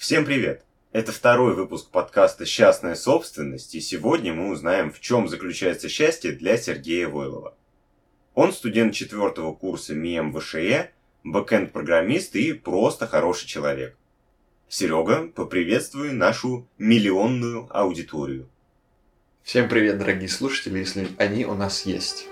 Всем привет! Это второй выпуск подкаста «Счастная собственность», и сегодня мы узнаем, в чем заключается счастье для Сергея Войлова. Он студент четвертого курса МИЭМ ВШЕ, бэкэнд-программист и просто хороший человек. Серега, поприветствуй нашу миллионную аудиторию. Всем привет, дорогие слушатели, если они у нас есть.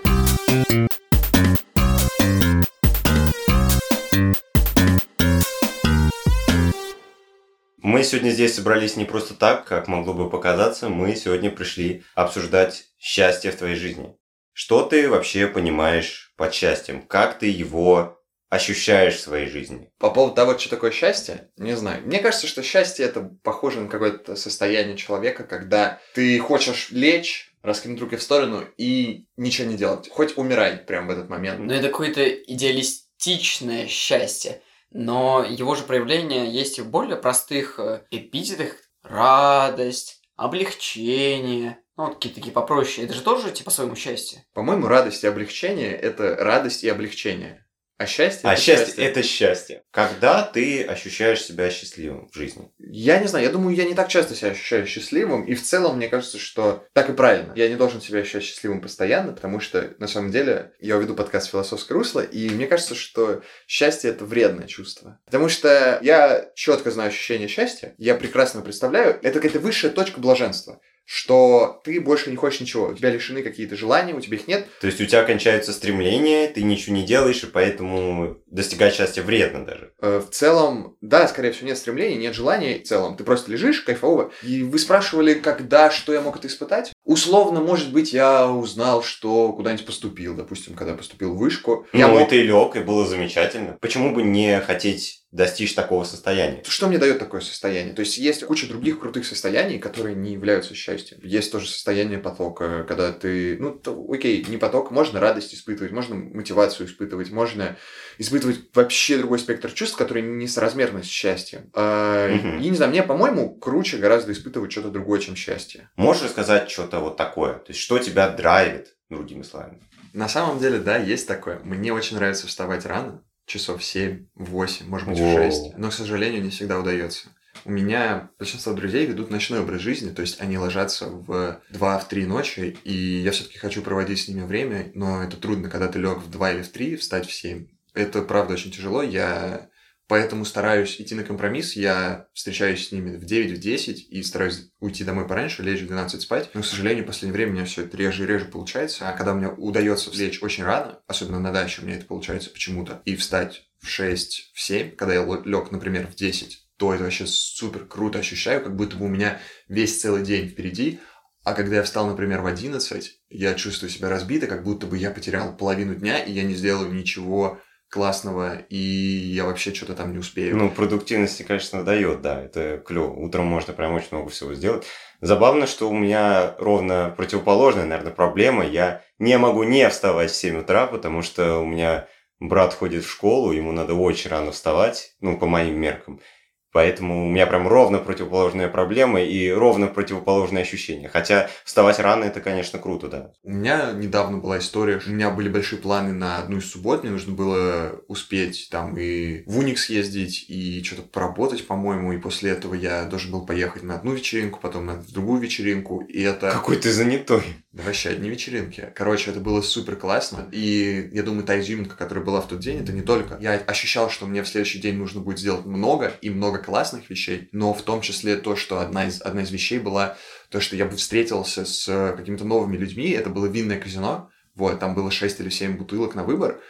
Сегодня здесь собрались не просто так, как могло бы показаться. Мы сегодня пришли обсуждать счастье в твоей жизни. Что ты вообще понимаешь под счастьем? Как ты его ощущаешь в своей жизни? По поводу того, что такое счастье, не знаю. Мне кажется, что счастье это похоже на какое-то состояние человека, когда ты хочешь лечь, раскинуть руки в сторону и ничего не делать. Хоть умирай прямо в этот момент. Ну, это какое-то идеалистичное счастье. Но его же проявление есть и в более простых э, эпитетах. Радость, облегчение, ну, вот какие-то такие попроще. Это же тоже, типа, своему счастье. По-моему, радость и облегчение – это радость и облегчение. А счастье А это счастье – это счастье. Когда ты ощущаешь себя счастливым в жизни? Я не знаю, я думаю, я не так часто себя ощущаю счастливым, и в целом мне кажется, что так и правильно. Я не должен себя ощущать счастливым постоянно, потому что, на самом деле, я уведу подкаст «Философское русло», и мне кажется, что счастье – это вредное чувство. Потому что я четко знаю ощущение счастья, я прекрасно представляю, это какая-то высшая точка блаженства что ты больше не хочешь ничего, у тебя лишены какие-то желания, у тебя их нет. То есть у тебя кончаются стремления, ты ничего не делаешь, и поэтому достигать счастья вредно даже. Э, В целом, да, скорее всего, нет стремлений, нет желаний в целом. Ты просто лежишь кайфово. И вы спрашивали, когда, что я мог это испытать? Условно, может быть, я узнал, что куда-нибудь поступил, допустим, когда поступил в вышку. Ну, я и мог... ты лег, и было замечательно. Почему бы не хотеть достичь такого состояния? Что мне дает такое состояние? То есть есть куча других крутых состояний, которые не являются счастьем. Есть тоже состояние потока, когда ты, ну, то, окей, не поток, можно радость испытывать, можно мотивацию испытывать, можно испытывать вообще другой спектр чувств, которые не соразмерны с счастьем. А, Мгм. И не знаю, мне, по-моему, круче гораздо испытывать что-то другое, чем счастье. Можешь рассказать что-то вот такое? То есть что тебя драйвит, другими словами? На самом деле, да, есть такое. Мне очень нравится вставать рано, часов 7, 8, может быть, в Воу. 6. Но, к сожалению, не всегда удается. У меня большинство друзей ведут ночной образ жизни, то есть они ложатся в 2-3 ночи, и я все-таки хочу проводить с ними время, но это трудно, когда ты лег в 2 или в 3, встать в 7. Это, правда, очень тяжело. Я поэтому стараюсь идти на компромисс. Я встречаюсь с ними в 9, в 10 и стараюсь уйти домой пораньше, лечь в 12 спать. Но, к сожалению, в последнее время у меня все это реже и реже получается. А когда мне удается лечь очень рано, особенно на даче у меня это получается почему-то, и встать в 6, в 7, когда я лег, например, в 10, то это вообще супер круто ощущаю, как будто бы у меня весь целый день впереди. А когда я встал, например, в 11, я чувствую себя разбито, как будто бы я потерял половину дня, и я не сделаю ничего классного, и я вообще что-то там не успею. Ну, продуктивности, конечно, дает, да, это клево. Утром можно прям очень много всего сделать. Забавно, что у меня ровно противоположная, наверное, проблема. Я не могу не вставать в 7 утра, потому что у меня брат ходит в школу, ему надо очень рано вставать, ну, по моим меркам. Поэтому у меня прям ровно противоположная проблема и ровно противоположные ощущения. Хотя вставать рано это, конечно, круто, да. У меня недавно была история, у меня были большие планы на одну из суббот, мне нужно было успеть там и в Уник съездить, и что-то поработать, по-моему, и после этого я должен был поехать на одну вечеринку, потом на другую вечеринку, и это... Какой ты занятой. Да вообще одни вечеринки. Короче, это было супер классно. И я думаю, та изюминка, которая была в тот день, это не только... Я ощущал, что мне в следующий день нужно будет сделать много и много классных вещей, но в том числе то, что одна из, одна из вещей была то, что я бы встретился с э, какими-то новыми людьми. Это было винное казино. Вот, там было 6 или 7 бутылок на выбор.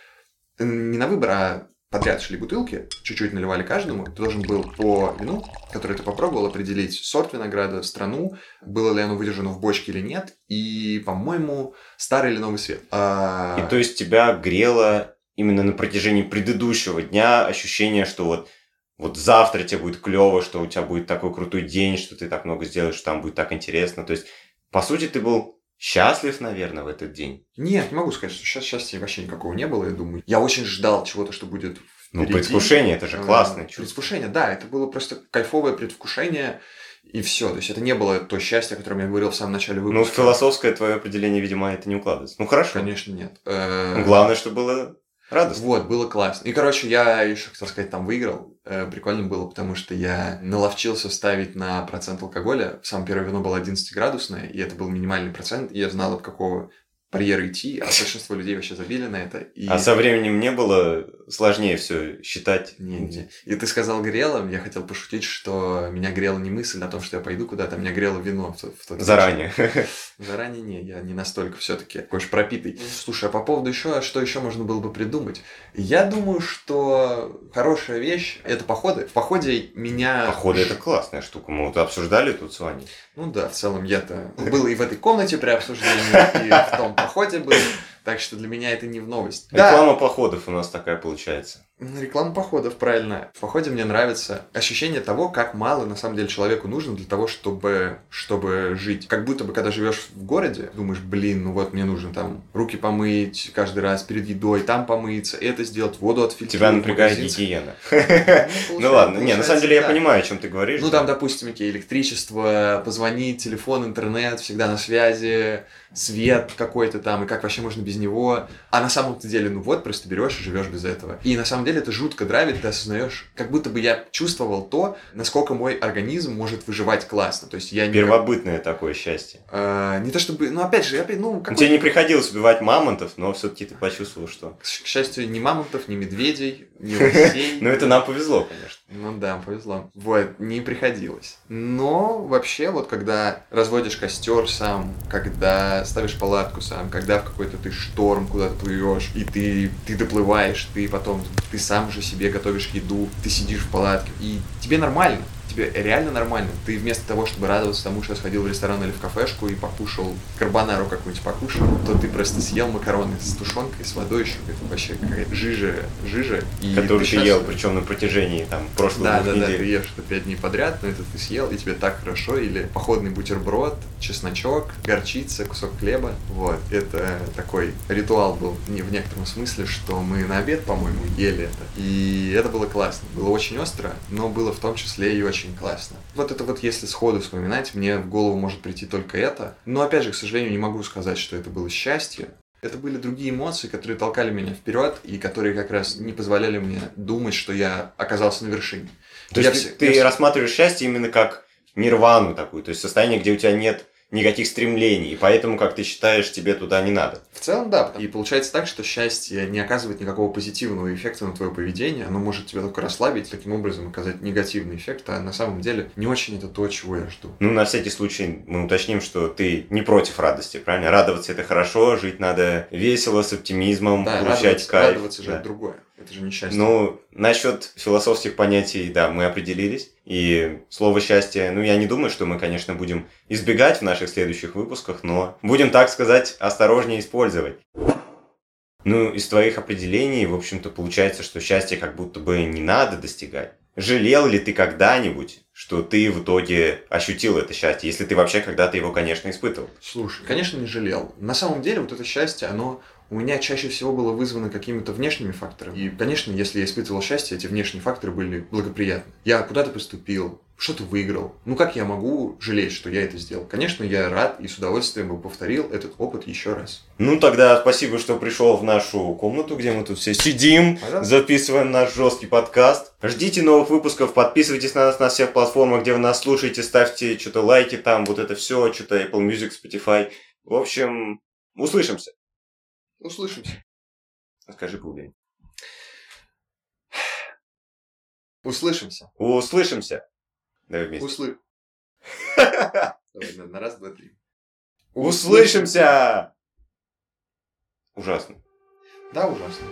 Не на выбор, а подряд шли бутылки, чуть-чуть наливали каждому. Ты должен был по вину, которое ты попробовал, определить сорт винограда, страну, было ли оно выдержано в бочке или нет, и, по-моему, старый или новый цвет. А, И то есть тебя грело именно на протяжении предыдущего дня ощущение, что вот вот завтра тебе будет клево, что у тебя будет такой крутой день, что ты так много сделаешь, что там будет так интересно. То есть, по сути, ты был счастлив, наверное, в этот день. Нет, не могу сказать, что сейчас счастья вообще никакого не было, я думаю. Я очень ждал чего-то, что будет Ну, впереди. предвкушение, это же Э, классное чувство. Предвкушение, да, это было просто кайфовое предвкушение, и все. То есть это не было то счастье, о котором я говорил в самом начале Ну, выпуска. философское твое определение, видимо, это не укладывается. Ну, хорошо. Конечно, нет. Э, Ну, Главное, что было радостно. Вот, было классно. И, короче, я еще, хотел сказать, там выиграл. э, прикольно было, потому что я наловчился ставить на процент алкоголя. Самое первое вино было 11-градусное, и это был минимальный процент, и я знал, от какого барьера идти, а большинство людей вообще забили на это. И... А со временем не было сложнее все считать? Не, не. И ты сказал грело, я хотел пошутить, что меня грела не мысль о том, что я пойду куда-то, меня грело вино в, в тот Заранее. Заранее не, я не настолько все-таки такой пропитый. Слушай, а по поводу еще, что еще можно было бы придумать? Я думаю, что хорошая вещь это походы. В походе меня... Походы это классная штука. Мы вот обсуждали тут с Ваней. Ну да, в целом я-то был и в этой комнате при обсуждении, и в том походе был. Так что для меня это не в новость. Реклама да. походов у нас такая получается. Реклама походов, правильно. В походе мне нравится ощущение того, как мало на самом деле человеку нужно для того, чтобы, чтобы жить. Как будто бы, когда живешь в городе, думаешь, блин, ну вот мне нужно там руки помыть каждый раз перед едой, там помыться, это сделать, воду отфильтровать. Тебя напрягает гигиена. Ну, ну ладно, не, на самом деле я понимаю, о чем ты говоришь. Ну там, допустим, электричество, позвонить, телефон, интернет, всегда на связи, свет какой-то там, и как вообще можно без него. А на самом-то деле, ну вот, просто берешь и живешь без этого. И на самом деле это жутко драйвит, ты осознаешь, как будто бы я чувствовал то, насколько мой организм может выживать классно. То есть я не Первобытное как... такое счастье. А, не то чтобы, ну опять же, опять, ну... Какой... Тебе не приходилось убивать мамонтов, но все-таки ты почувствовал, что... К счастью, ни мамонтов, ни медведей, ни лосей. Ну это нам повезло, конечно. Ну да, повезло. Вот, не приходилось. Но вообще, вот когда разводишь костер сам, когда ставишь палатку сам, когда в какой-то ты шторм куда-то плывешь, и ты, ты доплываешь, ты потом, ты сам же себе готовишь еду, ты сидишь в палатке, и тебе нормально тебе реально нормально. Ты вместо того, чтобы радоваться тому, что сходил в ресторан или в кафешку и покушал карбонару какую-нибудь покушал, то ты просто съел макароны с тушенкой, с водой еще. Это вообще какая-то жижа, жижа. И Которую ты, ты ел, причем на протяжении там прошлых да, двух да, недель. Да, ты ешь это пять дней подряд, но это ты съел, и тебе так хорошо. Или походный бутерброд, чесночок, горчица, кусок хлеба. Вот. Это такой ритуал был не в некотором смысле, что мы на обед, по-моему, ели это. И это было классно. Было очень остро, но было в том числе и очень очень классно. Вот это вот если сходу вспоминать, мне в голову может прийти только это. Но опять же, к сожалению, не могу сказать, что это было счастье. Это были другие эмоции, которые толкали меня вперед и которые как раз не позволяли мне думать, что я оказался на вершине. То есть я ты, ты рассматриваешь счастье именно как нирвану такую, то есть состояние, где у тебя нет никаких стремлений, и поэтому, как ты считаешь, тебе туда не надо. В целом, да. И получается так, что счастье не оказывает никакого позитивного эффекта на твое поведение, оно может тебя только расслабить, таким образом оказать негативный эффект, а на самом деле не очень это то, чего я жду. Ну, на всякий случай мы уточним, что ты не против радости, правильно? Радоваться это хорошо, жить надо весело, с оптимизмом, да, получать радоваться, кайф. радоваться же да. другое. Это же не счастье. Ну, насчет философских понятий, да, мы определились. И слово счастье, ну, я не думаю, что мы, конечно, будем избегать в наших следующих выпусках, но будем, так сказать, осторожнее использовать. Ну, из твоих определений, в общем-то, получается, что счастье как будто бы не надо достигать. Жалел ли ты когда-нибудь, что ты в итоге ощутил это счастье, если ты вообще когда-то его, конечно, испытывал? Слушай, конечно, не жалел. На самом деле, вот это счастье, оно у меня чаще всего было вызвано какими-то внешними факторами. И, конечно, если я испытывал счастье, эти внешние факторы были благоприятны. Я куда-то поступил, что-то выиграл. Ну как я могу жалеть, что я это сделал? Конечно, я рад и с удовольствием бы повторил этот опыт еще раз. Ну тогда спасибо, что пришел в нашу комнату, где мы тут все сидим, Пожалуйста. записываем наш жесткий подкаст. Ждите новых выпусков, подписывайтесь на нас на всех платформах, где вы нас слушаете, ставьте что-то лайки там, вот это все, что-то Apple Music, Spotify. В общем, услышимся. Услышимся. Скажи поувереннее. Услышимся. Услышимся. Давай вместе. Услы... Давай, на раз, два, три. Услышимся! Ужасно. Да, ужасно.